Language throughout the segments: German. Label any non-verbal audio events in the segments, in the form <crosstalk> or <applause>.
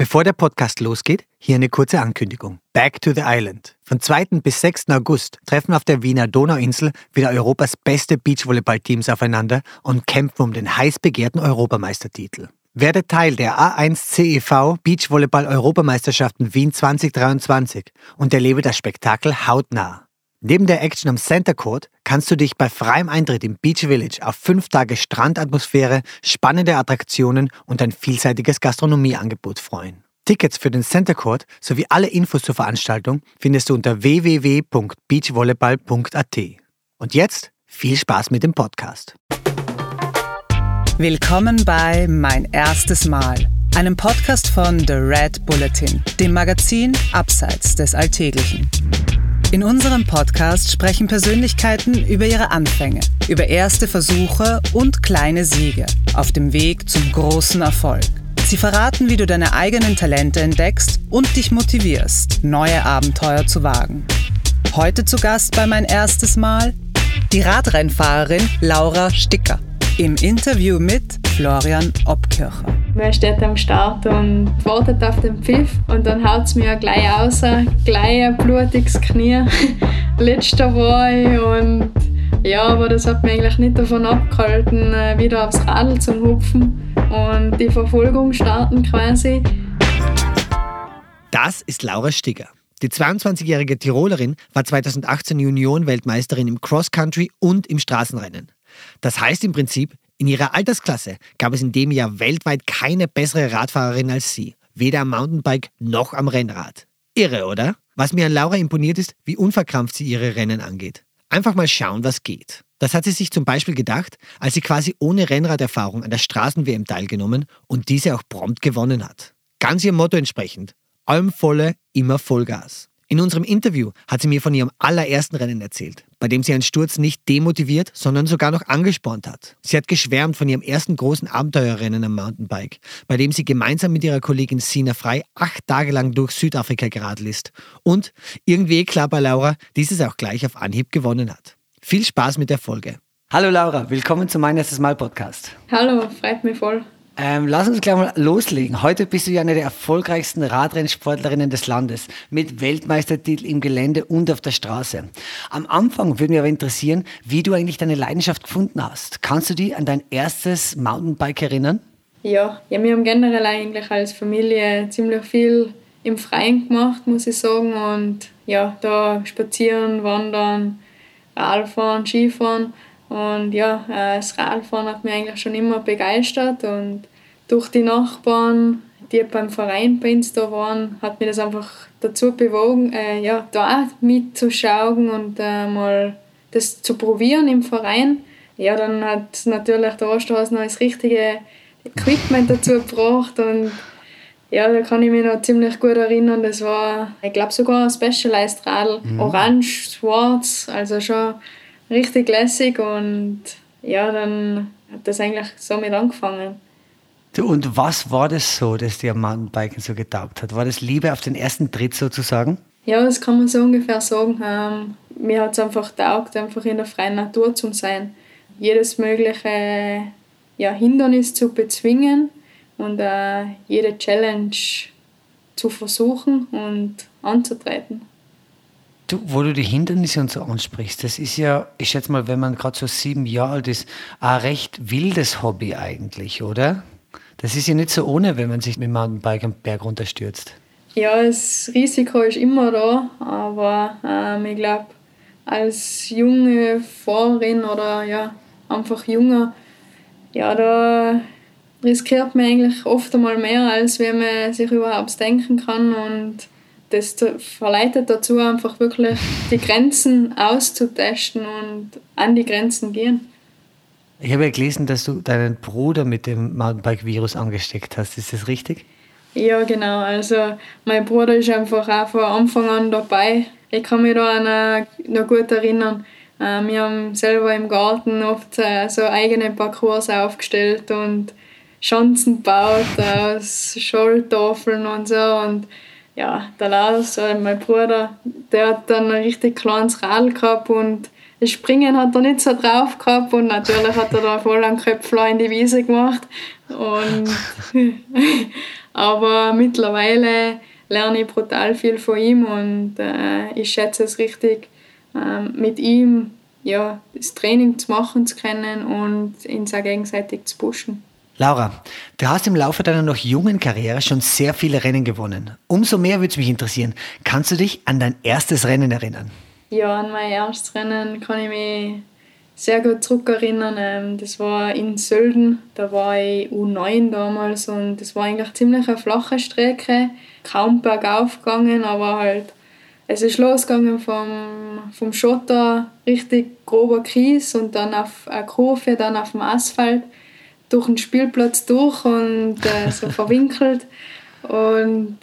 Bevor der Podcast losgeht, hier eine kurze Ankündigung. Back to the Island. Von 2. bis 6. August treffen auf der Wiener Donauinsel wieder Europas beste Beachvolleyballteams aufeinander und kämpfen um den heiß begehrten Europameistertitel. Werde Teil der A1 CEV Beachvolleyball Europameisterschaften Wien 2023 und erlebe das Spektakel hautnah. Neben der Action am Center Court kannst du dich bei freiem Eintritt im Beach Village auf fünf Tage Strandatmosphäre, spannende Attraktionen und ein vielseitiges Gastronomieangebot freuen. Tickets für den Center Court sowie alle Infos zur Veranstaltung findest du unter www.beachvolleyball.at. Und jetzt viel Spaß mit dem Podcast. Willkommen bei Mein erstes Mal, einem Podcast von The Red Bulletin, dem Magazin Abseits des Alltäglichen. In unserem Podcast sprechen Persönlichkeiten über ihre Anfänge, über erste Versuche und kleine Siege auf dem Weg zum großen Erfolg. Sie verraten, wie du deine eigenen Talente entdeckst und dich motivierst, neue Abenteuer zu wagen. Heute zu Gast bei mein erstes Mal die Radrennfahrerin Laura Sticker im Interview mit Florian Obkircher. Man steht am Start und wartet auf den Pfiff und dann haut es mir gleich aus, gleich ein blutiges Knie. <laughs> Letzter war ich und ja, aber das hat mich eigentlich nicht davon abgehalten, äh, wieder aufs Radl zu hupfen und die Verfolgung starten quasi. Das ist Laura Stigger. Die 22-jährige Tirolerin war 2018 Junioren-Weltmeisterin im Cross-Country und im Straßenrennen. Das heißt im Prinzip, in ihrer Altersklasse gab es in dem Jahr weltweit keine bessere Radfahrerin als sie. Weder am Mountainbike noch am Rennrad. Irre, oder? Was mir an Laura imponiert ist, wie unverkrampft sie ihre Rennen angeht. Einfach mal schauen, was geht. Das hat sie sich zum Beispiel gedacht, als sie quasi ohne Rennraderfahrung an der Straßen-WM teilgenommen und diese auch prompt gewonnen hat. Ganz ihrem Motto entsprechend. Allem volle, immer Vollgas. In unserem Interview hat sie mir von ihrem allerersten Rennen erzählt, bei dem sie einen Sturz nicht demotiviert, sondern sogar noch angespornt hat. Sie hat geschwärmt von ihrem ersten großen Abenteuerrennen am Mountainbike, bei dem sie gemeinsam mit ihrer Kollegin Sina Frei acht Tage lang durch Südafrika geradelt ist und irgendwie klar bei Laura dieses auch gleich auf Anhieb gewonnen hat. Viel Spaß mit der Folge. Hallo Laura, willkommen zu meinem erstes Mal Podcast. Hallo, freut mich voll. Ähm, lass uns gleich mal loslegen. Heute bist du ja eine der erfolgreichsten Radrennsportlerinnen des Landes mit Weltmeistertitel im Gelände und auf der Straße. Am Anfang würde mich aber interessieren, wie du eigentlich deine Leidenschaft gefunden hast. Kannst du dich an dein erstes Mountainbike erinnern? Ja, ja wir haben generell eigentlich als Familie ziemlich viel im Freien gemacht, muss ich sagen. Und ja, da spazieren, wandern, Radfahren, Skifahren. Und ja, äh, das Radfahren hat mich eigentlich schon immer begeistert und durch die Nachbarn, die beim Verein bei uns da waren, hat mich das einfach dazu bewogen, äh, ja, da auch mitzuschauen und äh, mal das zu probieren im Verein. Ja, dann hat natürlich der Osterhaus noch das richtige Equipment dazu gebracht und ja, da kann ich mich noch ziemlich gut erinnern. Das war, ich glaube, sogar ein Specialized Radl. Mhm. Orange, schwarz, also schon richtig lässig und ja, dann hat das eigentlich somit angefangen. Du, und was war das so, das dir am Mountainbiken so getaugt hat? War das Liebe auf den ersten Tritt sozusagen? Ja, das kann man so ungefähr sagen. Ähm, mir hat es einfach taugt, einfach in der freien Natur zu sein. Jedes mögliche ja, Hindernis zu bezwingen und äh, jede Challenge zu versuchen und anzutreten. Du, wo du die Hindernisse und so ansprichst, das ist ja, ich schätze mal, wenn man gerade so sieben Jahre alt ist, ein recht wildes Hobby eigentlich, oder? Das ist ja nicht so ohne, wenn man sich mit dem Mountainbike am Berg runterstürzt. Ja, das Risiko ist immer da, aber ähm, ich glaube, als junge Fahrerin oder ja, einfach junger, ja, da riskiert man eigentlich oft einmal mehr, als wenn man sich überhaupt denken kann und das verleitet dazu, einfach wirklich die Grenzen auszutesten und an die Grenzen gehen. Ich habe ja gelesen, dass du deinen Bruder mit dem Mountainbike-Virus angesteckt hast. Ist das richtig? Ja, genau. Also mein Bruder ist einfach auch von Anfang an dabei. Ich kann mich da noch gut erinnern. Äh, wir haben selber im Garten oft äh, so eigene Parcours aufgestellt und Schanzen gebaut aus Scholltafeln und so. Und ja, der Lars, mein Bruder, der hat dann ein richtig kleines Rad gehabt und das Springen hat er nicht so drauf gehabt und natürlich hat er da voll einen Köpfler in die Wiese gemacht. Und <laughs> Aber mittlerweile lerne ich brutal viel von ihm und äh, ich schätze es richtig, äh, mit ihm ja, das Training zu machen zu können und ihn auch gegenseitig zu pushen. Laura, du hast im Laufe deiner noch jungen Karriere schon sehr viele Rennen gewonnen. Umso mehr würde es mich interessieren. Kannst du dich an dein erstes Rennen erinnern? Ja, an mein erstes Rennen kann ich mich sehr gut zurückerinnern. Ähm, das war in Sölden, da war ich U9 damals und das war eigentlich ziemlich eine flache Strecke, kaum bergauf gegangen, aber halt es ist losgegangen vom, vom Schotter, richtig grober Kies und dann auf eine Kurve, dann auf dem Asphalt durch den Spielplatz durch und äh, so <laughs> verwinkelt. Und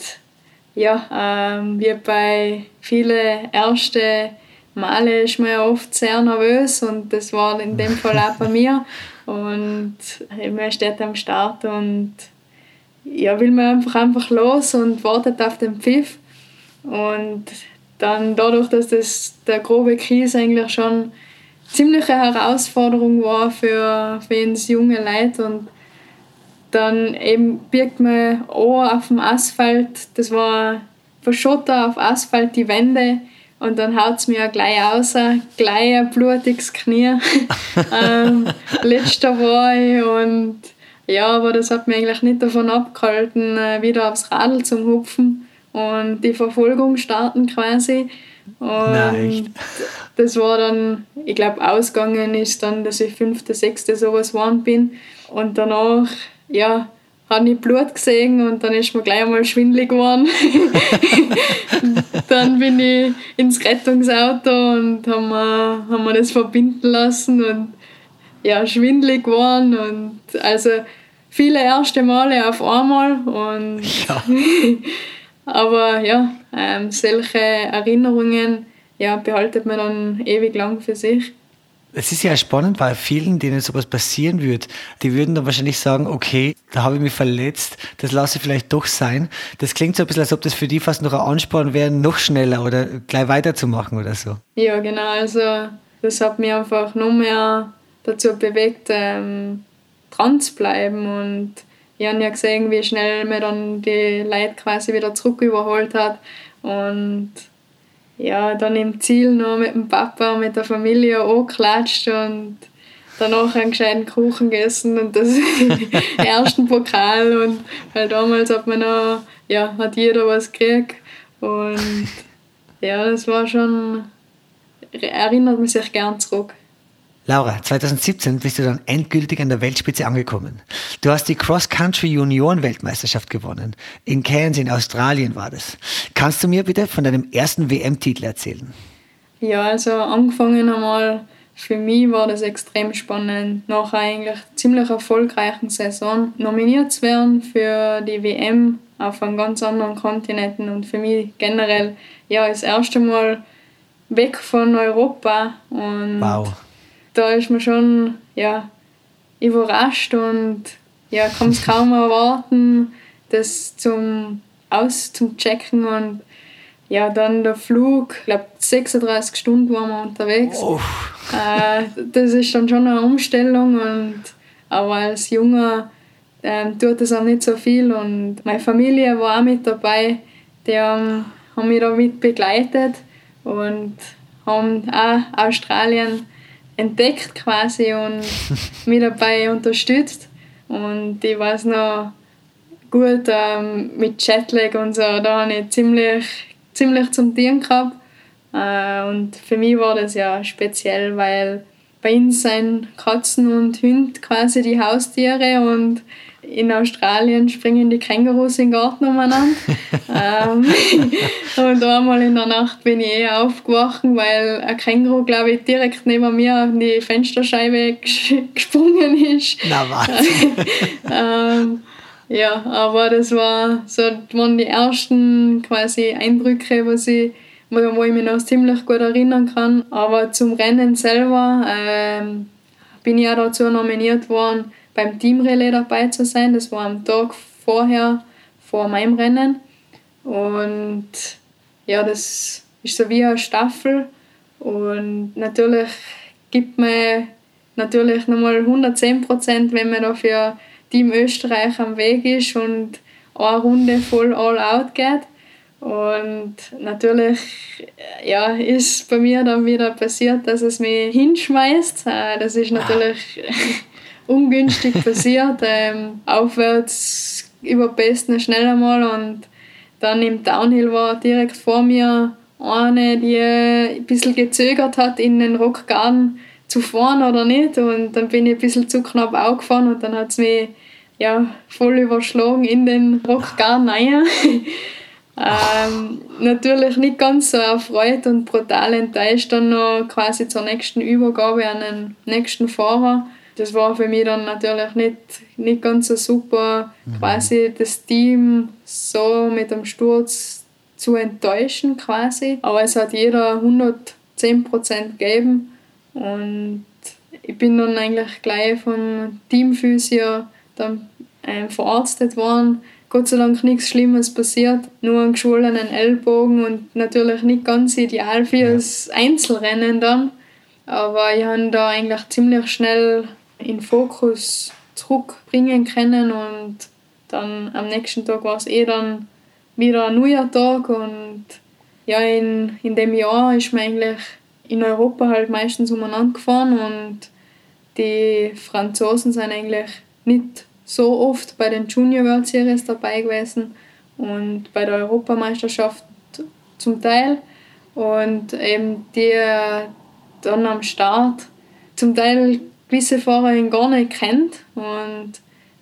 ja, ähm, wie bei vielen ersten Male ist man ja oft sehr nervös und das war in dem Fall auch bei mir. Und man steht am Start und ja, will man einfach, einfach los und wartet auf den Pfiff. Und dann dadurch, dass das der grobe Kies eigentlich schon ziemliche Herausforderung war für, für uns junge Leute und dann eben birgt man auch auf dem Asphalt, das war verschotter auf Asphalt die Wände und dann haut es mir gleich aus, gleich ein blutiges Knie. <laughs> ähm, letzter war ich und ja, aber das hat mich eigentlich nicht davon abgehalten, äh, wieder aufs Radl zu hupfen und die Verfolgung starten quasi. Und Nein. das war dann, ich glaube, ausgegangen ist dann, dass ich fünfte, sechste sowas geworden bin. Und danach, ja, habe ich Blut gesehen und dann ist mir gleich einmal schwindelig geworden. <laughs> dann bin ich ins Rettungsauto und haben wir, haben wir das verbinden lassen und ja, schwindelig geworden und also viele erste Male auf einmal und ja. <laughs> Aber ja, ähm, solche Erinnerungen ja, behaltet man dann ewig lang für sich. Es ist ja spannend, weil vielen, denen sowas passieren wird, die würden dann wahrscheinlich sagen, okay, da habe ich mich verletzt, das lasse ich vielleicht doch sein. Das klingt so ein bisschen, als ob das für die fast noch ein Ansporn wäre, noch schneller oder gleich weiterzumachen oder so. Ja, genau. Also das hat mich einfach noch mehr dazu bewegt, ähm, dran zu bleiben und ich habe ja gesehen, wie schnell man dann die Leute quasi wieder zurück überholt hat. Und ja, dann im Ziel noch mit dem Papa und mit der Familie angeklatscht und danach einen gescheiten Kuchen gegessen und das <laughs> ersten Pokal. Und weil damals hat man noch, ja, hat jeder was gekriegt. Und ja, das war schon, erinnert man sich gern zurück. Laura, 2017 bist du dann endgültig an der Weltspitze angekommen. Du hast die Cross-Country Junioren-Weltmeisterschaft gewonnen. In Cairns in Australien war das. Kannst du mir bitte von deinem ersten WM-Titel erzählen? Ja, also angefangen einmal, für mich war das extrem spannend, nach eigentlich ziemlich erfolgreichen Saison nominiert zu werden für die WM auf einem ganz anderen Kontinenten und für mich generell ja das erste Mal weg von Europa und wow da ist man schon ja, überrascht und ja, kann es kaum erwarten, das zum aus zum Checken und ja, dann der Flug, ich glaube 36 Stunden waren wir unterwegs. Oh. Äh, das ist dann schon eine Umstellung und aber als Junger ähm, tut das auch nicht so viel und meine Familie war auch mit dabei, die haben, haben mich da mit begleitet und haben auch Australien entdeckt quasi und <laughs> mich dabei unterstützt. Und ich weiß noch gut, ähm, mit Jetlag und so, da habe ich ziemlich, ziemlich zum Tieren gehabt. Äh, und für mich war das ja speziell, weil bei uns sind Katzen und Hunde quasi die Haustiere und in Australien springen die Kängurus im Garten umeinander. <laughs> ähm, und einmal in der Nacht bin ich eh aufgewacht, weil ein Känguru, glaube ich, direkt neben mir auf die Fensterscheibe gesprungen ist. Na was? <laughs> ähm, ja, aber das war so, waren die ersten quasi Eindrücke, was ich, wo ich mich noch ziemlich gut erinnern kann. Aber zum Rennen selber ähm, bin ich auch dazu nominiert worden, beim Teamrelais dabei zu sein. Das war am Tag vorher, vor meinem Rennen. Und ja, das ist so wie eine Staffel. Und natürlich gibt man natürlich nochmal 110 Prozent, wenn man da für Team Österreich am Weg ist und eine Runde voll all out geht. Und natürlich ja, ist bei mir dann wieder passiert, dass es mich hinschmeißt. Äh, das ist natürlich <laughs> ungünstig passiert. Ähm, aufwärts überbesten schnell einmal und dann im Downhill war direkt vor mir eine, die ein bisschen gezögert hat, in den Rockgarten zu fahren oder nicht. Und dann bin ich ein bisschen zu knapp aufgefahren und dann hat es mich ja, voll überschlagen in den Rockgarten rein. <laughs> ähm, natürlich nicht ganz so erfreut und brutal enttäuscht dann noch quasi zur nächsten Übergabe an den nächsten Fahrer. Das war für mich dann natürlich nicht, nicht ganz so super, mhm. quasi das Team so mit dem Sturz zu enttäuschen quasi. Aber es hat jeder 110% gegeben und ich bin dann eigentlich gleich vom Teamphysio dann ähm, verarztet worden. Gott sei Dank nichts Schlimmes passiert, nur einen geschwollenen Ellbogen und natürlich nicht ganz ideal für das Einzelrennen dann. Aber ich habe da eigentlich ziemlich schnell in Fokus zurückbringen können und dann am nächsten Tag war es eh dann wieder ein neuer Tag und ja, in, in dem Jahr ist man eigentlich in Europa halt meistens umeinander gefahren und die Franzosen sind eigentlich nicht so oft bei den Junior World Series dabei gewesen und bei der Europameisterschaft zum Teil und eben die dann am Start. Zum Teil gewisse Fahrer gar nicht kennt und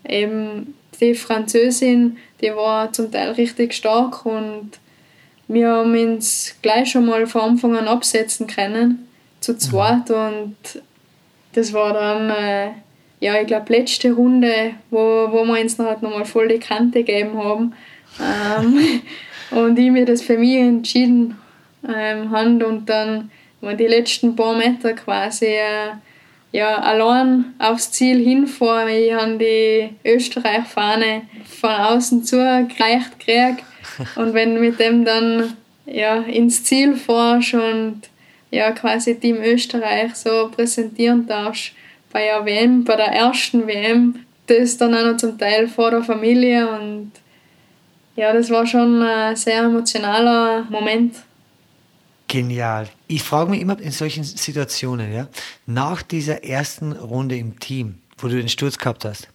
eben die Französin, die war zum Teil richtig stark und wir haben uns gleich schon mal von Anfang an absetzen können, zu zweit mhm. und das war dann äh, ja, ich glaube, letzte Runde, wo, wo wir uns noch halt nochmal voll die Kante gegeben haben. Ähm, <laughs> und ich mir das für mich entschieden ähm, habe und dann die letzten paar Meter quasi äh, ja, allein aufs Ziel hinfahren. Ich habe die Österreich-Fahne von außen zugereicht gekriegt. <laughs> Und wenn du mit dem dann ja, ins Ziel fährst und ja, quasi Team Österreich so präsentieren darfst, bei der WM, bei der ersten WM, das dann auch noch zum Teil vor der Familie und ja, das war schon ein sehr emotionaler Moment. Genial. Ich frage mich immer in solchen Situationen, ja, nach dieser ersten Runde im Team, wo du den Sturz gehabt hast,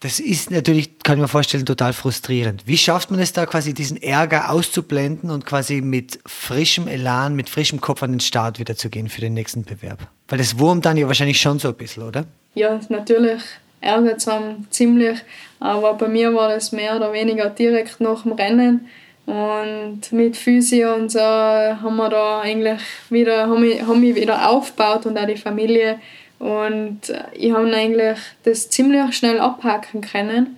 das ist natürlich, kann ich mir vorstellen, total frustrierend. Wie schafft man es da quasi, diesen Ärger auszublenden und quasi mit frischem Elan, mit frischem Kopf an den Start wieder zu gehen für den nächsten Bewerb? Weil das wurmt dann ja wahrscheinlich schon so ein bisschen, oder? Ja, natürlich ärgert es ziemlich, aber bei mir war das mehr oder weniger direkt nach dem Rennen. Und mit Physio und so haben wir da eigentlich wieder, haben mich, haben mich wieder aufgebaut und auch die Familie und ich habe eigentlich das ziemlich schnell abhaken können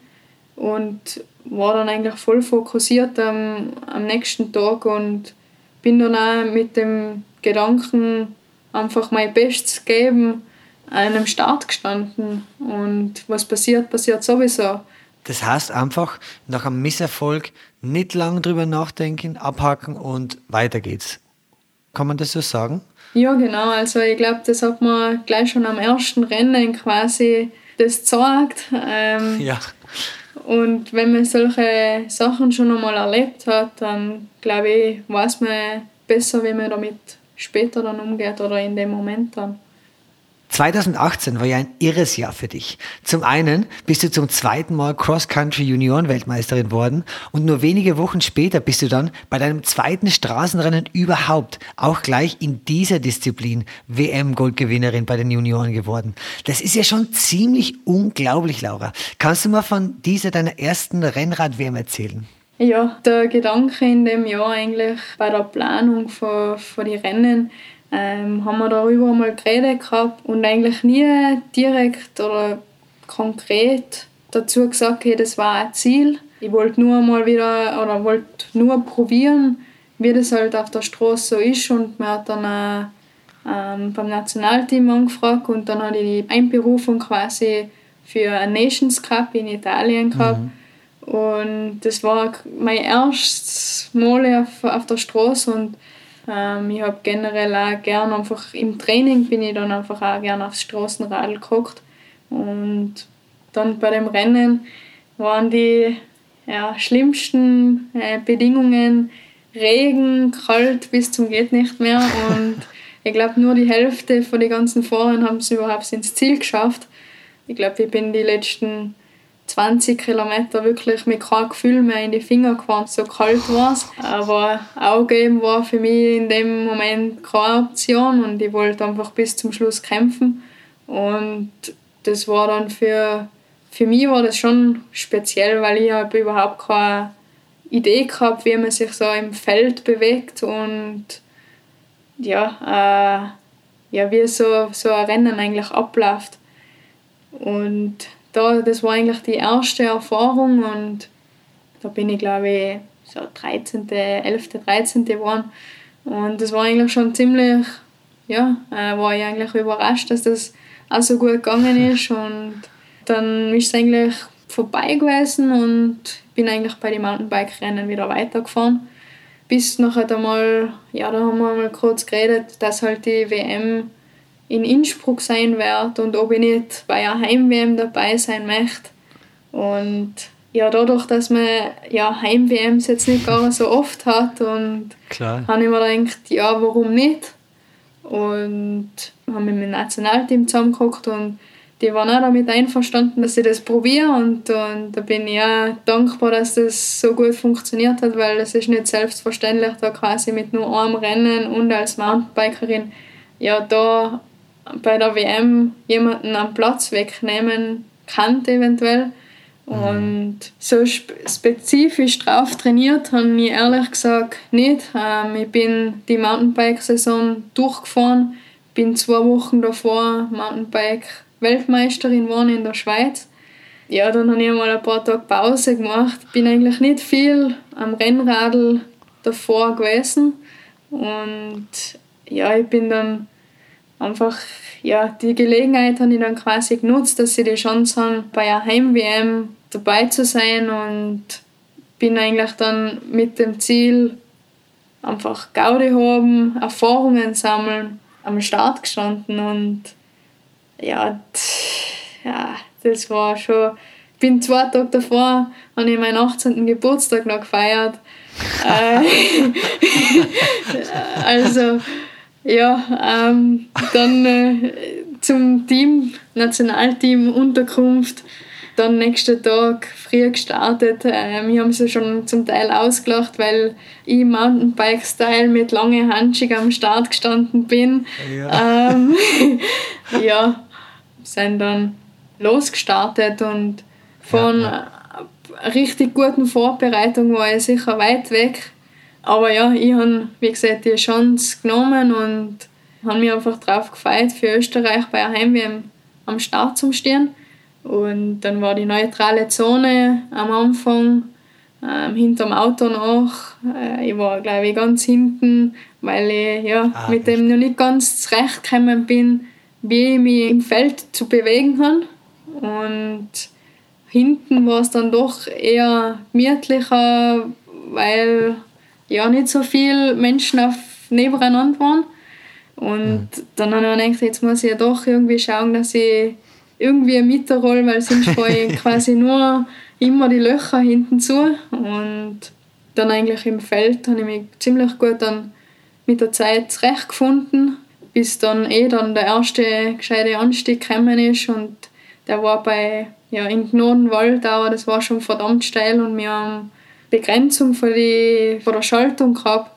und war dann eigentlich voll fokussiert am, am nächsten Tag und bin dann auch mit dem Gedanken, einfach mein Bestes geben, einem Start gestanden. Und was passiert, passiert sowieso. Das heißt einfach, nach einem Misserfolg nicht lange drüber nachdenken, abhaken und weiter geht's. Kann man das so sagen? Ja, genau. Also ich glaube, das hat man gleich schon am ersten Rennen quasi das gezeigt. Ähm, <laughs> ja. Und wenn man solche Sachen schon einmal erlebt hat, dann glaube ich, weiß man besser, wie man damit später dann umgeht oder in dem Moment dann. 2018 war ja ein irres Jahr für dich. Zum einen bist du zum zweiten Mal Cross-Country Junioren-Weltmeisterin worden und nur wenige Wochen später bist du dann bei deinem zweiten Straßenrennen überhaupt auch gleich in dieser Disziplin WM-Goldgewinnerin bei den Junioren geworden. Das ist ja schon ziemlich unglaublich, Laura. Kannst du mal von dieser deiner ersten Rennrad-WM erzählen? Ja, der Gedanke in dem Jahr eigentlich bei der Planung von, von den Rennen ähm, haben wir darüber mal geredet gehabt und eigentlich nie direkt oder konkret dazu gesagt, hey, das war ein Ziel. Ich wollte nur mal wieder oder wollte nur probieren, wie das halt auf der Straße so ist und mir hat dann auch, ähm, beim Nationalteam angefragt und dann habe ich die Einberufung quasi für ein Nations Cup in Italien gehabt. Mhm. Und das war mein erstes Mal auf, auf der Straße und ähm, ich habe generell auch gerne einfach im Training bin ich dann einfach auch gerne aufs Straßenrad geguckt. Und dann bei dem Rennen waren die ja, schlimmsten äh, Bedingungen, Regen, kalt bis zum geht nicht mehr und <laughs> ich glaube nur die Hälfte von den ganzen Fahrern haben es überhaupt ins Ziel geschafft. Ich glaube, ich bin die letzten 20 Kilometer wirklich mit keinem Gefühl mehr in die Finger gefahren, so kalt war es. Aber Aufgeben war für mich in dem Moment keine Option und ich wollte einfach bis zum Schluss kämpfen. Und das war dann für, für mich war das schon speziell, weil ich habe überhaupt keine Idee gehabt, wie man sich so im Feld bewegt und ja, äh, ja wie so, so ein Rennen eigentlich abläuft. Und da, das war eigentlich die erste Erfahrung und da bin ich glaube ich so 13., 11., 13. geworden. Und das war eigentlich schon ziemlich, ja, äh, war ich eigentlich überrascht, dass das auch so gut gegangen <laughs> ist und dann ist es eigentlich vorbei gewesen und bin eigentlich bei den Mountainbike-Rennen wieder weitergefahren. Bis nachher einmal, ja, da haben wir mal kurz geredet, dass halt die WM in Innsbruck sein werde und ob ich nicht bei einer Heim-WM dabei sein möchte. Und ja, dadurch, dass man ja, Heim-WMs jetzt nicht gar so oft hat und habe ich mir gedacht, ja, warum nicht? Und haben mit dem Nationalteam zusammengeguckt und die waren auch damit einverstanden, dass ich das probiere und, und da bin ich auch dankbar, dass das so gut funktioniert hat, weil es ist nicht selbstverständlich, da quasi mit nur einem Rennen und als Mountainbikerin ja da bei der WM jemanden am Platz wegnehmen kann eventuell. Mhm. Und so spezifisch drauf trainiert habe ich ehrlich gesagt nicht. Ähm, ich bin die Mountainbike-Saison durchgefahren, bin zwei Wochen davor Mountainbike-Weltmeisterin geworden in der Schweiz. Ja, dann habe ich mal ein paar Tage Pause gemacht. Bin eigentlich nicht viel am Rennradl davor gewesen. Und ja, ich bin dann einfach ja, die Gelegenheit habe ich dann quasi genutzt, dass sie die Chance haben, bei einer Heim-WM dabei zu sein und bin eigentlich dann mit dem Ziel, einfach Gaudi haben, Erfahrungen sammeln, am Start gestanden und ja, ja das war schon. Ich bin zwei Tage davor, habe ich meinen 18. Geburtstag noch gefeiert. Äh, <laughs> also ja, ähm, dann äh, zum Team, Nationalteam, Unterkunft. Dann nächsten Tag früh gestartet. Äh, wir haben sie schon zum Teil ausgelacht, weil ich Mountainbike-Style mit langen Handschuhen am Start gestanden bin. Ja, ähm, <laughs> ja sind dann losgestartet und von ja, ja. richtig guten Vorbereitung war ich sicher weit weg aber ja, ich habe, wie gesagt, die Chance genommen und habe mich einfach darauf gefreut, für Österreich bei einer Heim am Start zu stehen. Und dann war die neutrale Zone am Anfang ähm, hinterm Auto noch. Äh, ich war, glaube ich, ganz hinten, weil ich ja, ah, mit dem noch nicht ganz zurechtgekommen bin, wie ich mich im Feld zu bewegen kann. Und hinten war es dann doch eher gemütlicher, weil ja nicht so viele Menschen auf nebeneinander waren. Und mhm. dann habe ich mir gedacht, jetzt muss ich ja doch irgendwie schauen, dass ich irgendwie mitrolle, weil sonst <laughs> fahre ich quasi nur immer die Löcher hinten zu. Und dann eigentlich im Feld habe ich mich ziemlich gut dann mit der Zeit zurechtgefunden, bis dann eh dann der erste gescheite Anstieg gekommen ist und der war bei ja, in Gnodenwald, aber das war schon verdammt steil und wir haben Begrenzung von, die, von der Schaltung gehabt.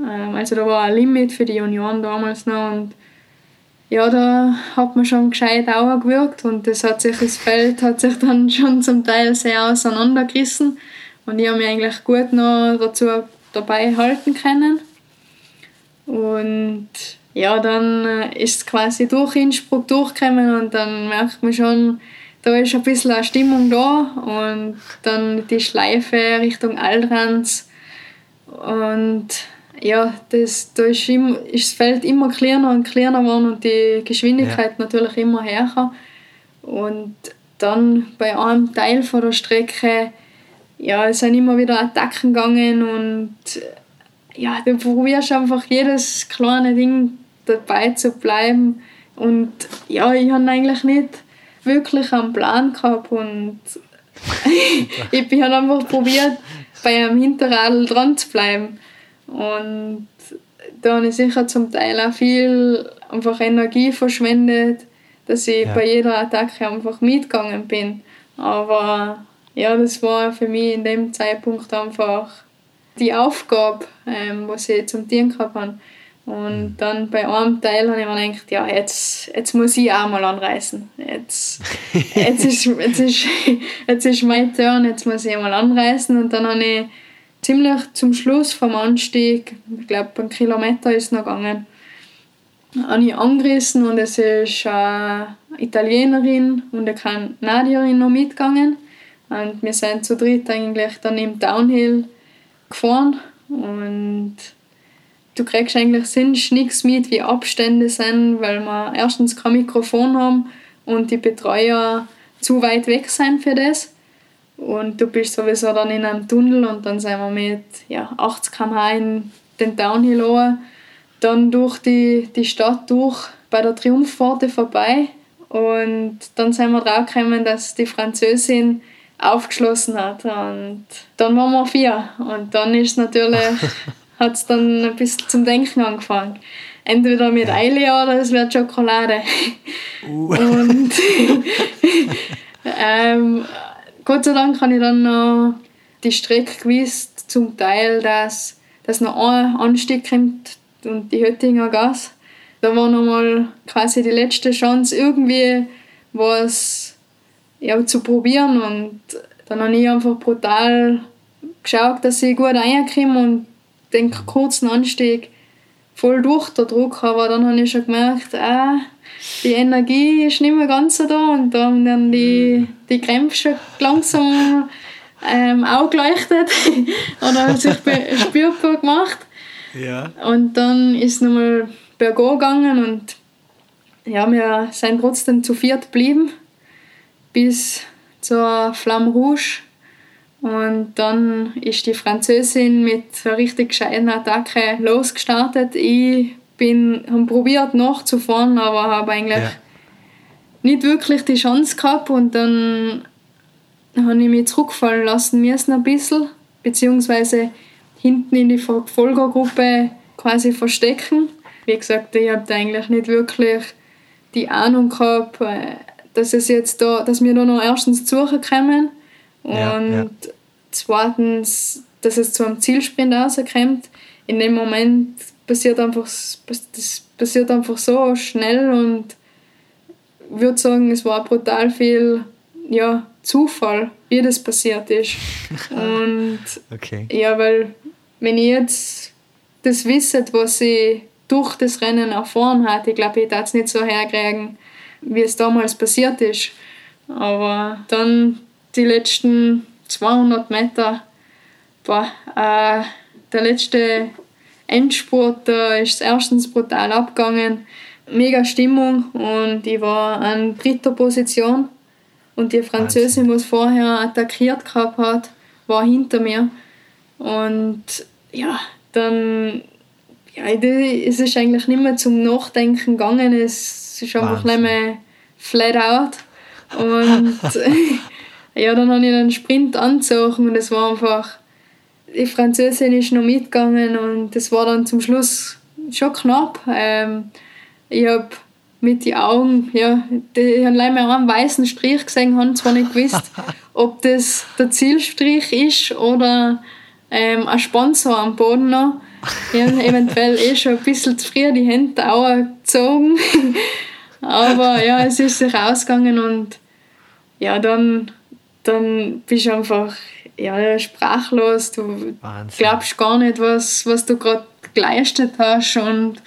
Ähm, also da war ein Limit für die Union damals noch und ja, da hat man schon gescheit gewirkt und das hat sich, das Feld hat sich dann <laughs> schon zum Teil sehr auseinandergerissen und ich habe mich eigentlich gut noch dazu dabei halten können. Und ja, dann äh, ist es quasi durch Innsbruck durchgekommen und dann merkt man schon, da ist ein bisschen eine Stimmung da und dann die Schleife Richtung Altrans. Und ja, das, da ist, immer, ist das Feld immer kleiner und kleiner geworden und die Geschwindigkeit ja. natürlich immer höher. Und dann bei einem Teil von der Strecke ja, es sind immer wieder Attacken gegangen und ja, du probierst einfach jedes kleine Ding dabei zu bleiben. Und ja, ich habe eigentlich nicht wirklich einen Plan gehabt und <laughs> ich bin halt einfach probiert, bei einem Hinterradl dran zu bleiben. Und da habe ich sicher zum Teil auch viel einfach Energie verschwendet, dass ich ja. bei jeder Attacke einfach mitgegangen bin. Aber ja, das war für mich in dem Zeitpunkt einfach die Aufgabe, ähm, was ich zum Tieren gehabt habe. Und dann bei einem Teil habe ich mir gedacht, ja, jetzt, jetzt muss ich auch mal anreißen. Jetzt, <laughs> jetzt, ist, jetzt, ist, jetzt ist mein Turn, jetzt muss ich mal anreißen. Und dann habe ich ziemlich zum Schluss vom Anstieg, ich glaube, ein Kilometer ist noch gegangen, habe ich angerissen und es ist eine Italienerin und eine Kanadierin noch mitgegangen. Und wir sind zu dritt eigentlich dann im Downhill gefahren und du kriegst eigentlich sonst nichts mit, wie Abstände sind, weil wir erstens kein Mikrofon haben und die Betreuer zu weit weg sind für das. Und du bist sowieso dann in einem Tunnel und dann sind wir mit ja, 80 km/h in den Downhill runter, dann durch die, die Stadt durch bei der Triumphpforte vorbei. Und dann sind wir draufgekommen, dass die Französin aufgeschlossen hat. Und dann waren wir vier. Und dann ist natürlich <laughs> hat es dann ein bisschen zum Denken angefangen. Entweder mit Eile oder es wird Schokolade. Uh. Und <laughs> ähm, Gott sei Dank habe ich dann noch die Strecke gewusst, zum Teil, dass, dass noch ein Anstieg kommt und die Höttinger Gas. Da war nochmal quasi die letzte Chance, irgendwie was ja, zu probieren. Und dann habe ich einfach brutal geschaut, dass ich gut reinkomme und den kurzen Anstieg voll durch der Druck, aber dann habe ich schon gemerkt, ah, die Energie ist nicht mehr ganz so da und dann haben die, die Krämpfe schon langsam ähm, auch geleuchtet <laughs> oder sich spürbar gemacht. Ja. Und dann ist es nochmal bergauf gegangen und ja, wir sind trotzdem zu viert geblieben bis zur Flamme Rouge und dann ist die Französin mit einer richtig gescheiten Attacke losgestartet. Ich bin, habe probiert nachzufahren, aber habe eigentlich ja. nicht wirklich die Chance gehabt. Und dann habe ich mich zurückfallen lassen müssen ein bisschen, beziehungsweise hinten in die Verfolgergruppe quasi verstecken. Wie gesagt, ich habe eigentlich nicht wirklich die Ahnung gehabt, äh, dass, es jetzt da, dass wir da noch erstens zu suchen kommen und ja, ja. Zweitens, dass es zu einem Zielsprint rauskommt. In dem Moment passiert einfach, das passiert einfach so schnell und ich würde sagen, es war brutal viel ja, Zufall, wie das passiert ist. <laughs> und okay. ja, weil wenn ich jetzt das wisset, was ich durch das Rennen erfahren hatte, ich glaube, ich hätte es nicht so herkriegen, wie es damals passiert ist. Aber dann die letzten 200 Meter, boah, äh, der letzte Endspurt, da ist erstens brutal abgegangen. Mega Stimmung und ich war an dritter Position. Und die Französin, die es vorher attackiert gehabt hat, war hinter mir. Und ja, dann ja, es ist eigentlich nicht mehr zum Nachdenken gegangen. Es ist einfach Wahnsinn. nicht mehr flat out. Und <laughs> <laughs> ja, dann habe ich einen Sprint angezogen und es war einfach, die Französin ist noch mitgegangen und es war dann zum Schluss schon knapp. Ähm, ich habe mit den Augen, ja, die haben leider einen weißen Strich gesehen, haben zwar nicht gewusst, <laughs> ob das der Zielstrich ist oder ähm, ein Sponsor am Boden noch. Ich habe eventuell eh schon ein bisschen zu früh die Hände auch gezogen. <laughs> Aber ja, es ist sich ausgegangen und ja, dann dann bist du einfach ja, sprachlos. Du Wahnsinn. glaubst gar nicht, was, was du gerade geleistet hast. Und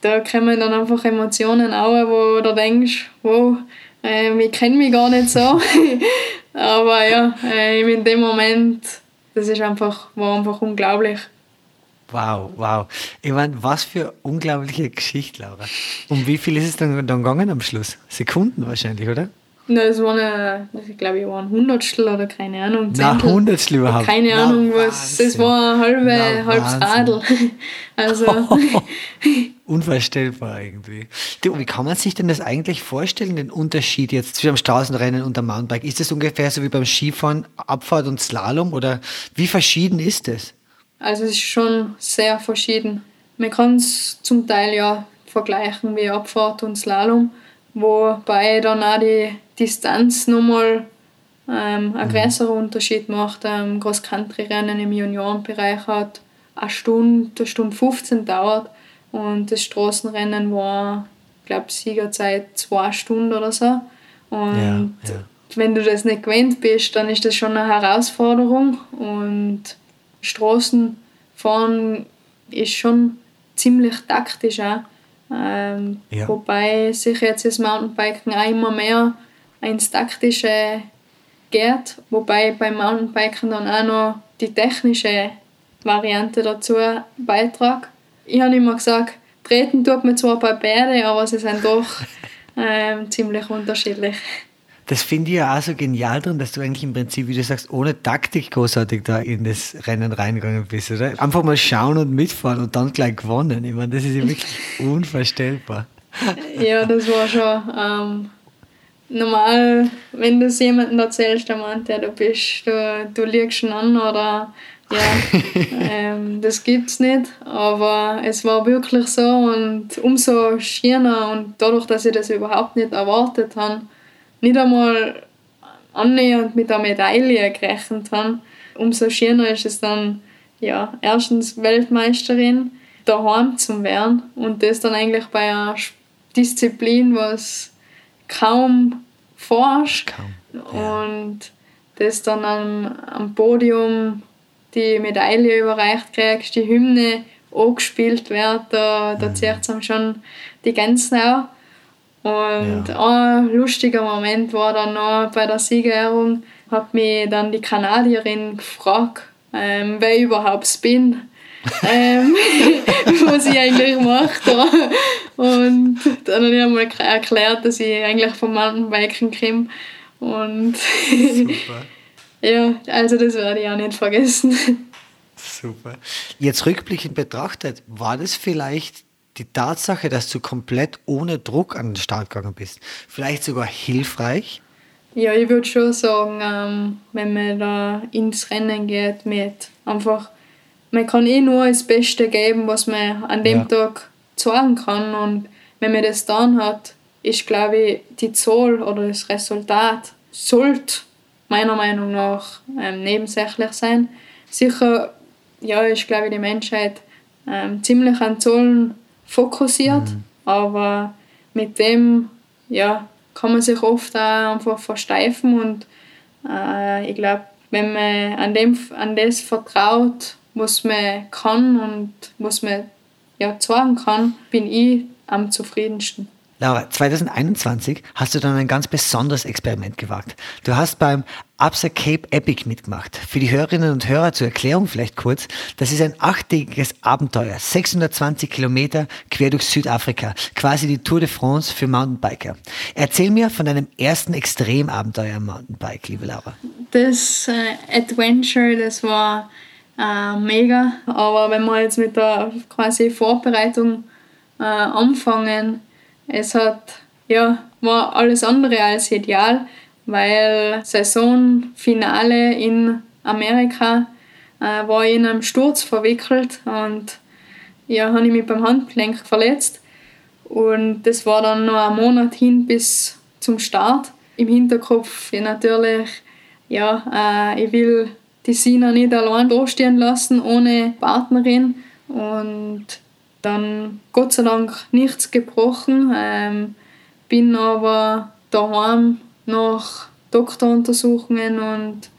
da kommen dann einfach Emotionen auf, wo du denkst, wow, äh, ich kenne mich gar nicht so. <laughs> Aber ja, äh, in dem Moment, das ist einfach, war einfach unglaublich. Wow, wow. Ich meine, was für eine unglaubliche Geschichte, Laura. Um wie viel ist es dann, dann gegangen am Schluss? Sekunden wahrscheinlich, oder? Nein, es waren, ich glaube, ich war ein Hundertstel oder keine Ahnung. Na, Hundertstel überhaupt. Keine Na, Ahnung, was. Es war ein halbe, halbes Radl. <laughs> Also. <laughs> Unvorstellbar irgendwie. Du, wie kann man sich denn das eigentlich vorstellen, den Unterschied jetzt zwischen dem Straßenrennen und dem Mountainbike? Ist das ungefähr so wie beim Skifahren, Abfahrt und Slalom oder wie verschieden ist es? Also es ist schon sehr verschieden. Man kann es zum Teil ja vergleichen wie Abfahrt und Slalom, wobei dann auch die Distanz nochmal ähm, einen mhm. größeren Unterschied macht. Ein Cross-Country-Rennen im Juniorenbereich hat eine Stunde, eine Stunde 15 dauert und das Straßenrennen war, ich glaube, Siegerzeit zwei Stunden oder so. Und ja, ja. wenn du das nicht gewöhnt bist, dann ist das schon eine Herausforderung. Und Straßenfahren ist schon ziemlich taktisch auch. Ähm, ja. Wobei sich jetzt das Mountainbiken auch immer mehr ins Taktische geht, wobei beim Mountainbiken dann auch noch die technische Variante dazu beitragt. Ich habe immer gesagt, treten tut man zwar bei beiden, aber sie sind doch <laughs> ähm, ziemlich unterschiedlich. Das finde ich ja auch so genial drin, dass du eigentlich im Prinzip, wie du sagst, ohne Taktik großartig da in das Rennen reingegangen bist, oder? Einfach mal schauen und mitfahren und dann gleich gewonnen. Ich meine, das ist ja wirklich <laughs> unvorstellbar. Ja, das war schon ähm, normal, wenn du es jemandem erzählst, der meint, ja, du bist, du, du liegst schon an oder ja, <laughs> ähm, das es nicht. Aber es war wirklich so und umso schöner und dadurch, dass ich das überhaupt nicht erwartet habe, nicht einmal annähernd mit der Medaille gerechnet habe, umso schöner ist es dann, ja, erstens Weltmeisterin daheim zu werden und das dann eigentlich bei einer Disziplin, was kaum forscht ja. und das dann am, am Podium die Medaille überreicht kriegst, die Hymne angespielt wird, da, da mhm. zieht es schon die Gänse auf. Und ja. ein lustiger Moment war dann noch bei der Siegerehrung, hat mich dann die Kanadierin gefragt, ähm, wer ich überhaupt bin. Ähm, <laughs> was ich eigentlich mache. Und dann habe ich einmal erklärt, dass ich eigentlich vom Mountainbiken komme. Und Super. <laughs> Ja, also das werde ich auch nicht vergessen. Super. Jetzt rückblickend betrachtet, war das vielleicht die Tatsache, dass du komplett ohne Druck an den Start gegangen bist, vielleicht sogar hilfreich? Ja, ich würde schon sagen, ähm, wenn man da ins Rennen geht mit einfach, man kann eh nur das Beste geben, was man an dem ja. Tag zeigen kann und wenn man das dann hat, ist glaube ich die Zahl oder das Resultat sollte meiner Meinung nach ähm, nebensächlich sein. Sicher ja, ist, glaube ich, die Menschheit ähm, ziemlich an Zahlen fokussiert, mhm. aber mit dem ja, kann man sich oft auch einfach versteifen und äh, ich glaube, wenn man an, dem, an das vertraut, was man kann und was man ja, zeigen kann, bin ich am zufriedensten. Laura, 2021 hast du dann ein ganz besonderes Experiment gewagt. Du hast beim Absa Cape Epic mitgemacht. Für die Hörerinnen und Hörer zur Erklärung vielleicht kurz. Das ist ein achttägiges Abenteuer. 620 Kilometer quer durch Südafrika. Quasi die Tour de France für Mountainbiker. Erzähl mir von deinem ersten Extremabenteuer am Mountainbike, liebe Laura. Das äh, Adventure, das war äh, mega. Aber wenn wir jetzt mit der quasi Vorbereitung äh, anfangen, es hat, ja, war alles andere als ideal, weil Saisonfinale in Amerika äh, war in einem Sturz verwickelt und ja, habe ich mich beim Handgelenk verletzt. Und das war dann noch ein Monat hin bis zum Start. Im Hinterkopf natürlich, ja, äh, ich will die Sina nicht allein dastehen lassen ohne Partnerin. Und dann Gott sei Dank nichts gebrochen, ähm, bin aber daheim nach Doktoruntersuchungen und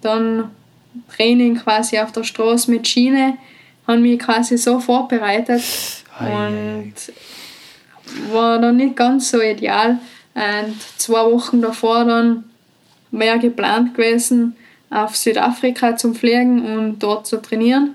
dann Training quasi auf der Straße mit Schiene, haben mich quasi so vorbereitet und war dann nicht ganz so ideal. Und zwei Wochen davor dann wäre geplant gewesen, auf Südafrika zu fliegen und dort zu trainieren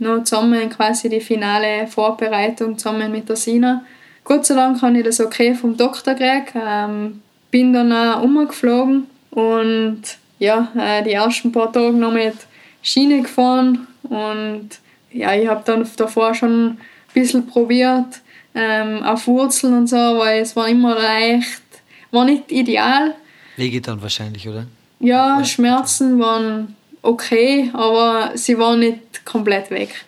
noch zusammen quasi die finale Vorbereitung zusammen mit der Sina. Gott sei Dank habe ich das okay vom Doktor gekriegt. Ähm, bin dann auch umgeflogen und ja, äh, die ersten paar Tage noch mit Schiene gefahren und ja, ich habe dann davor schon ein bisschen probiert ähm, auf Wurzeln und so, weil es war immer leicht, war nicht ideal. Wege dann wahrscheinlich, oder? Ja, Schmerzen waren okay, aber sie waren nicht komplett weg.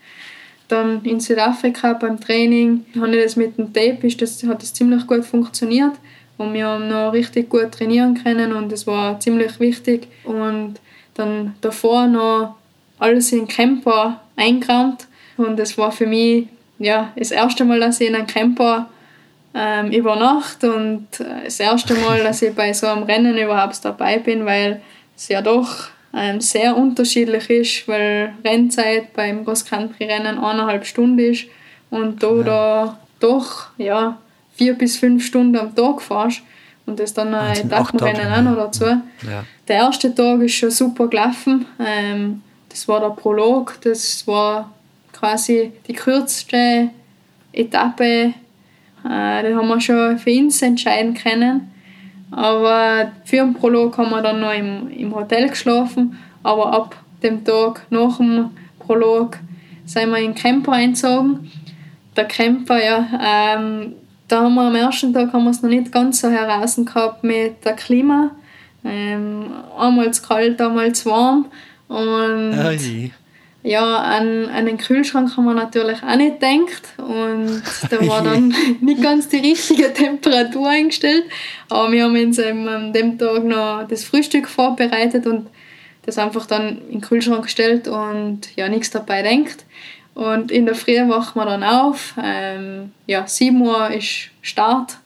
Dann in Südafrika beim Training habe ich das mit dem Tape, ist das, hat das ziemlich gut funktioniert und wir haben noch richtig gut trainieren können und das war ziemlich wichtig. Und dann davor noch alles in den Camper eingerammt und das war für mich ja, das erste Mal, dass ich in einem Camper ähm, übernachte und das erste Mal, dass ich bei so einem Rennen überhaupt dabei bin, weil es ja doch ähm, sehr unterschiedlich ist, weil Rennzeit beim Cross-Country-Rennen eineinhalb Stunden ist und du ja. da doch ja, vier bis fünf Stunden am Tag fährst und das dann ein Etappenrennen auch noch dazu. Ja. Der erste Tag ist schon super gelaufen. Ähm, das war der Prolog, das war quasi die kürzeste Etappe. Äh, da haben wir schon für uns entscheiden können. Aber für den Prolog haben wir dann noch im, im Hotel geschlafen. Aber ab dem Tag nach dem Prolog sind wir in den Camper eingezogen. Der Camper, ja, ähm, da haben wir am ersten Tag haben wir es noch nicht ganz so heraus gehabt mit der Klima. Ähm, einmal zu kalt, einmal zu warm. Und Ai. Ja, an, an den Kühlschrank haben wir natürlich auch nicht gedacht. Und da war <laughs> dann nicht ganz die richtige Temperatur eingestellt. Aber wir haben uns an dem Tag noch das Frühstück vorbereitet und das einfach dann in den Kühlschrank gestellt und ja, nichts dabei denkt. Und in der Früh wachen wir dann auf. Ähm, ja, 7 Uhr ist Start.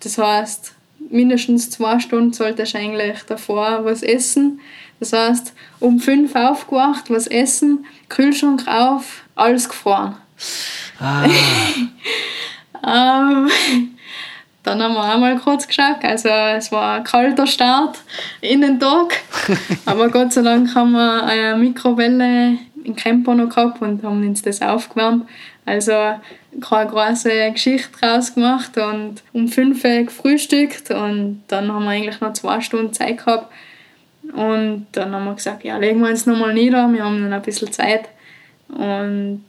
Das heißt, mindestens zwei Stunden sollte ich eigentlich davor was essen. Das heißt, um 5 Uhr aufgewacht, was essen, Kühlschrank auf, alles gefroren. Ah. <laughs> ähm, dann haben wir einmal kurz geschaut. Also es war ein kalter Start in den Tag. <laughs> Aber Gott sei Dank haben wir eine Mikrowelle im Camper noch gehabt und haben uns das aufgewärmt. Also keine große Geschichte draus gemacht und um 5 Uhr gefrühstückt und dann haben wir eigentlich noch zwei Stunden Zeit gehabt. Und dann haben wir gesagt, ja, legen wir uns nochmal nieder, wir haben noch ein bisschen Zeit. Und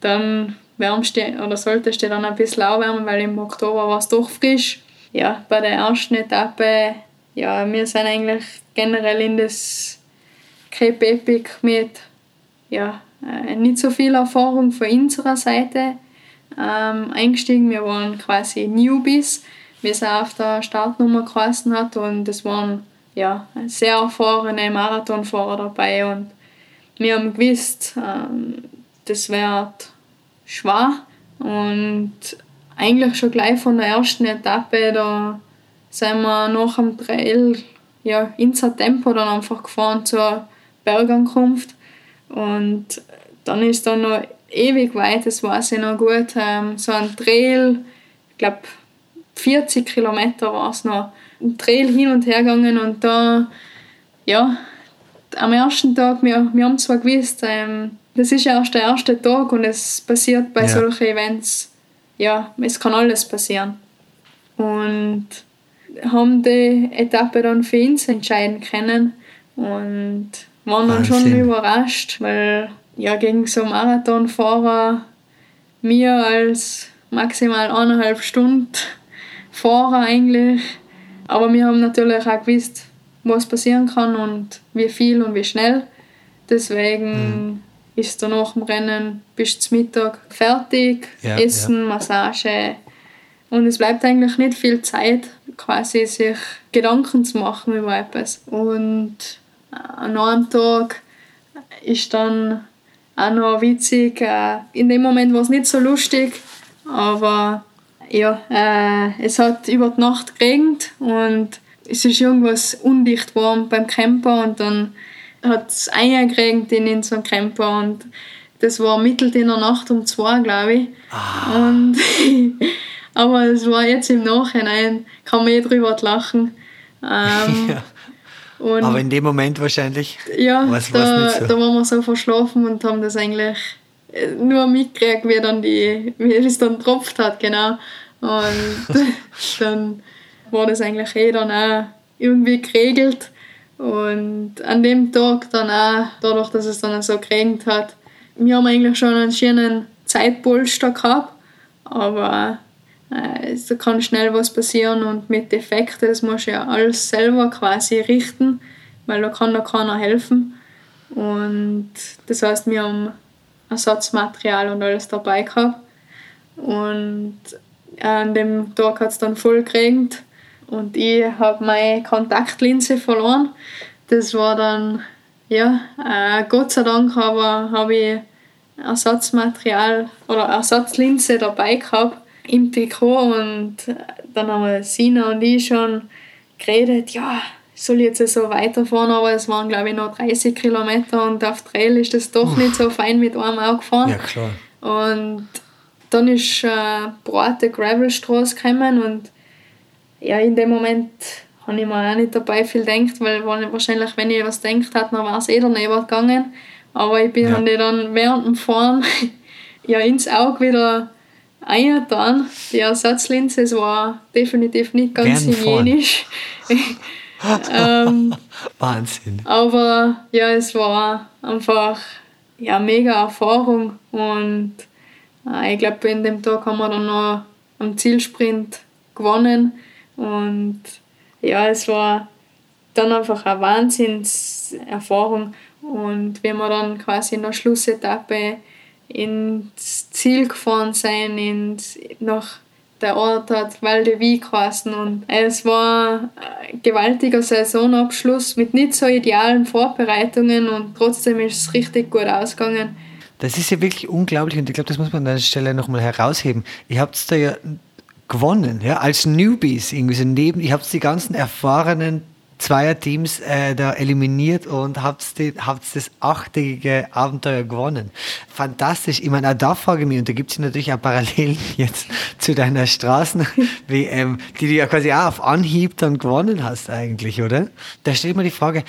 dann wärmst du, oder solltest du dann ein bisschen aufwärmen, weil im Oktober war es doch frisch. Ja, bei der ersten Etappe, ja, wir sind eigentlich generell in das Cape Epic mit ja, äh, nicht so viel Erfahrung von unserer Seite ähm, eingestiegen. Wir waren quasi Newbies, wie es auf der Startnummer geheißen hat und es waren ja, sehr erfahrene Marathonfahrer dabei und wir haben gewusst, ähm, das wird schwer und eigentlich schon gleich von der ersten Etappe, da sind wir nach dem Trail ja, unser Tempo dann einfach gefahren zur Bergankunft und dann ist dann noch ewig weit, das weiß ich noch gut, ähm, so ein Trail, ich glaube 40 Kilometer war es noch, Trail hin und her gegangen und da, ja, am ersten Tag, wir, wir haben zwar gewusst, ähm, das ist erst der erste Tag und es passiert bei ja. solchen Events, ja, es kann alles passieren. Und haben die Etappe dann für uns entscheiden können und waren dann schon überrascht, weil ja gegen so Marathonfahrer mir als maximal eineinhalb Stunden Fahrer eigentlich, aber wir haben natürlich auch gewusst, was passieren kann und wie viel und wie schnell. Deswegen mhm ist dann nach dem Rennen bis zum Mittag fertig, ja, Essen, ja. Massage. Und es bleibt eigentlich nicht viel Zeit, quasi sich Gedanken zu machen über etwas. Und an einem Tag ist dann auch noch witzig. Äh, in dem Moment war es nicht so lustig, aber ja, äh, es hat über die Nacht geregnet und es ist irgendwas undicht warm beim Camper und dann hat es eingekriegt in so einen Camper und das war mitten in der Nacht um zwei, glaube ich. Ah. Und <laughs> aber es war jetzt im Nachhinein, kann man eh drüber lachen. Ähm, <laughs> ja. aber in dem Moment wahrscheinlich ja, was, da, so. da waren wir so verschlafen und haben das eigentlich äh, nur mitgekriegt, wie, dann die, wie es dann tropft hat, genau. Und <laughs> dann war das eigentlich eh dann auch irgendwie geregelt. Und an dem Tag dann auch, dadurch, dass es dann so geregnet hat, wir haben eigentlich schon einen schönen Zeitpolster gehabt, aber äh, da kann schnell was passieren und mit Defekten, das muss ja alles selber quasi richten, weil da kann da keiner helfen. Und das heißt, wir haben Ersatzmaterial und alles dabei gehabt. Und an dem Tag hat es dann voll geregnet und ich habe meine Kontaktlinse verloren. Das war dann, ja, äh, Gott sei Dank habe ich Ersatzmaterial oder Ersatzlinse dabei gehabt im Trikot und dann haben wir Sina und ich schon geredet, ja, soll ich jetzt so weiterfahren, aber es waren glaube ich noch 30 Kilometer und auf Trail ist das doch Uff. nicht so fein mit einem Auge gefahren. Ja, klar. Und dann ist äh, eine breite Gravelstraße gekommen und ja, in dem Moment habe ich mir auch nicht dabei viel gedacht, weil wahrscheinlich, wenn ich was gedacht hätte, dann wäre es eh daneben gegangen. Aber ich bin ja. dann während dem Fahren <laughs> ja, ins Auge wieder eingetan. Die Ersatzlinse, es war definitiv nicht ganz hygienisch. <laughs> ähm, Wahnsinn. Aber ja, es war einfach ja, mega Erfahrung und äh, ich glaube, in dem Tag haben wir dann noch am Zielsprint gewonnen und ja, es war dann einfach eine Wahnsinnserfahrung und wenn wir dann quasi in der Schlussetappe ins Ziel gefahren sind, ins, nach der Ort hat Waldevie geheißen und es war ein gewaltiger Saisonabschluss mit nicht so idealen Vorbereitungen und trotzdem ist es richtig gut ausgegangen. Das ist ja wirklich unglaublich und ich glaube, das muss man an der Stelle nochmal herausheben. Ihr habt es da ja gewonnen, ja, als Newbies irgendwie so neben, ihr habt die ganzen erfahrenen Zweierteams äh, da eliminiert und habt das achttägige Abenteuer gewonnen. Fantastisch. Ich meine, auch da frage ich mich, und da gibt es natürlich auch Parallelen <laughs> jetzt zu deiner Straßen-WM, die du ja quasi auch auf Anhieb dann gewonnen hast eigentlich, oder? Da stellt mir die Frage,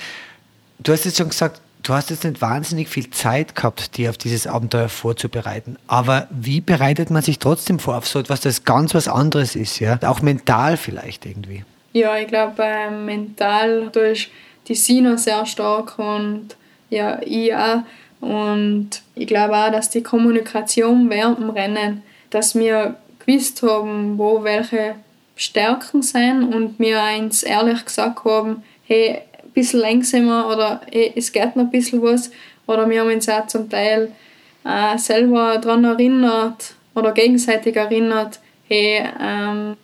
du hast jetzt schon gesagt, du hast jetzt nicht wahnsinnig viel Zeit gehabt, dir auf dieses Abenteuer vorzubereiten. Aber wie bereitet man sich trotzdem vor auf so etwas, das ganz was anderes ist, ja? Auch mental vielleicht irgendwie. Ja, ich glaube, äh, mental ist die Sina sehr stark und ja, ich auch. Und ich glaube auch, dass die Kommunikation während dem Rennen, dass wir gewusst haben, wo welche Stärken sind und wir eins ehrlich gesagt haben, hey, bisschen langsamer oder hey, es geht noch ein bisschen was. Oder wir haben uns auch zum Teil äh, selber daran erinnert oder gegenseitig erinnert, hey, ähm,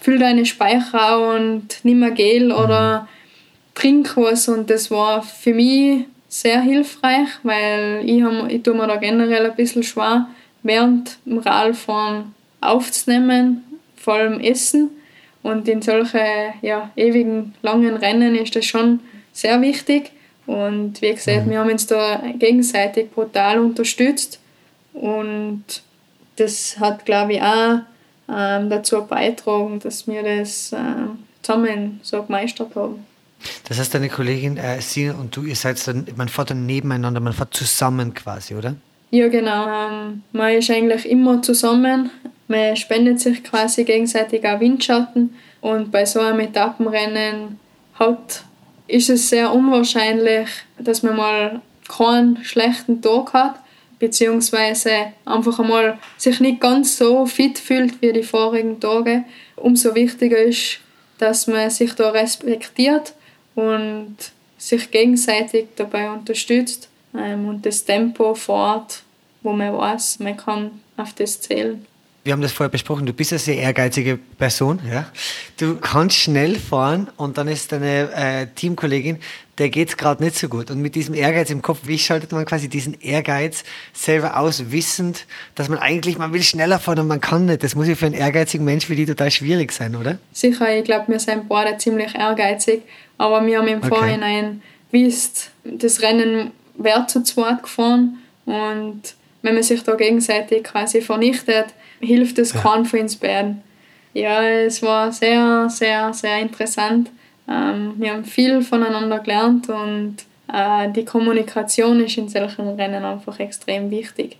füll deine Speicher und nimm ein Gel mhm. oder trink was. Und das war für mich sehr hilfreich, weil ich, hab, ich tue mir da generell ein bisschen schwer, während dem Radfahren aufzunehmen, vor allem Essen. Und in solchen ja, ewigen langen Rennen ist das schon sehr wichtig. Und wie gesagt, mhm. wir haben uns da gegenseitig brutal unterstützt. Und das hat, glaube ich, auch ähm, dazu beitragen, dass wir das äh, zusammen so gemeistert haben. Das heißt, deine Kollegin äh, Sina und du, ihr seid dann, man fährt dann nebeneinander, man fährt zusammen quasi, oder? Ja, genau. Ähm, man ist eigentlich immer zusammen. Man spendet sich quasi gegenseitig auch Windschatten. Und bei so einem Etappenrennen hat, ist es sehr unwahrscheinlich, dass man mal keinen schlechten Tag hat beziehungsweise einfach einmal sich nicht ganz so fit fühlt wie die vorigen Tage. Umso wichtiger ist, dass man sich da respektiert und sich gegenseitig dabei unterstützt ähm, und das Tempo fährt, wo man weiß, man kann auf das zählen wir haben das vorher besprochen, du bist eine sehr ehrgeizige Person. Ja? Du kannst schnell fahren und dann ist deine äh, Teamkollegin, der geht es gerade nicht so gut. Und mit diesem Ehrgeiz im Kopf, wie schaltet man quasi diesen Ehrgeiz selber aus, wissend, dass man eigentlich, man will schneller fahren und man kann nicht. Das muss ja für einen ehrgeizigen Mensch wie die total schwierig sein, oder? Sicher, ich glaube, wir sind beide ziemlich ehrgeizig, aber wir haben im okay. Vorhinein gewusst, das Rennen wird zu zweit gefahren und wenn man sich da gegenseitig quasi vernichtet, hilft es ja. uns beiden. Ja, es war sehr, sehr, sehr interessant. Ähm, wir haben viel voneinander gelernt und äh, die Kommunikation ist in solchen Rennen einfach extrem wichtig.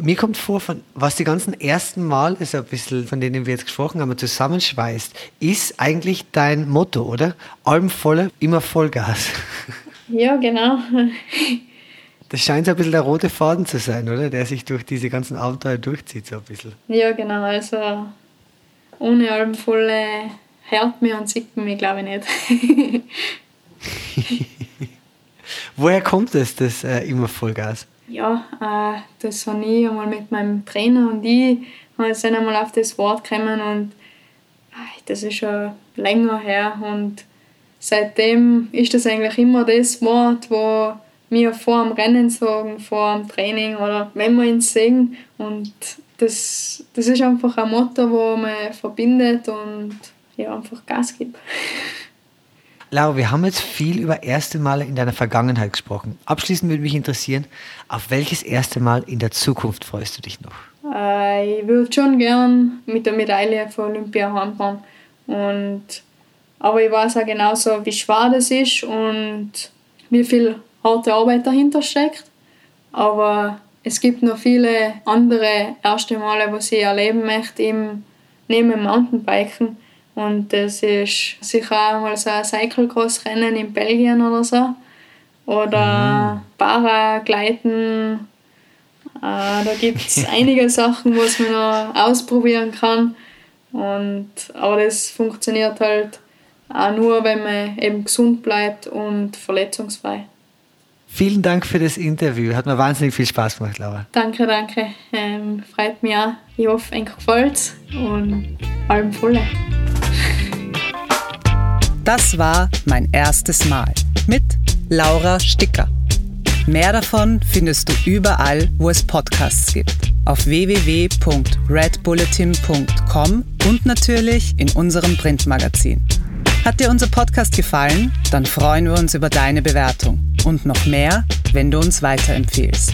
Mir kommt vor, von, was die ganzen ersten Mal ist ein bisschen, von denen wir jetzt gesprochen haben, zusammenschweißt, ist eigentlich dein Motto, oder? Alben volle, immer Vollgas. Ja, genau. <laughs> Das scheint so ein bisschen der rote Faden zu sein, oder? Der sich durch diese ganzen Abenteuer durchzieht, so ein bisschen. Ja, genau. Also ohne Alben volle hört mir und sieht mich, glaube ich, nicht. <laughs> Woher kommt es, das äh, immer Vollgas? Ja, äh, das habe ich einmal mit meinem Trainer und ich sind einmal auf das Wort gekommen und äh, das ist schon länger her und seitdem ist das eigentlich immer das Wort, wo wir vor dem Rennen sagen, vor dem Training oder wenn wir ihn sehen und das, das ist einfach ein Motto, wo man verbindet und ja, einfach Gas gibt. <laughs> Laura, wir haben jetzt viel über erste Male in deiner Vergangenheit gesprochen. Abschließend würde mich interessieren, auf welches erste Mal in der Zukunft freust du dich noch? Äh, ich würde schon gern mit der Medaille von Olympia heimfahren. Und, aber ich weiß auch genauso, wie schwer das ist und wie viel harte Arbeit dahinter steckt. Aber es gibt noch viele andere erste Male, was ich erleben möchte im, neben dem Mountainbiken. Und das ist sicher auch mal so ein Cyclocross-Rennen in Belgien oder so. Oder mhm. Paragleiten. Äh, da gibt es <laughs> einige Sachen, was man noch ausprobieren kann. Und, aber das funktioniert halt auch nur, wenn man eben gesund bleibt und verletzungsfrei. Vielen Dank für das Interview. Hat mir wahnsinnig viel Spaß gemacht, Laura. Danke, danke. Ähm, freut mich auch. Ich hoffe, euch gefällt und allem volle. Das war mein erstes Mal mit Laura Sticker. Mehr davon findest du überall, wo es Podcasts gibt. Auf www.redbulletin.com und natürlich in unserem Printmagazin. Hat dir unser Podcast gefallen? Dann freuen wir uns über deine Bewertung. Und noch mehr, wenn du uns weiterempfehlst.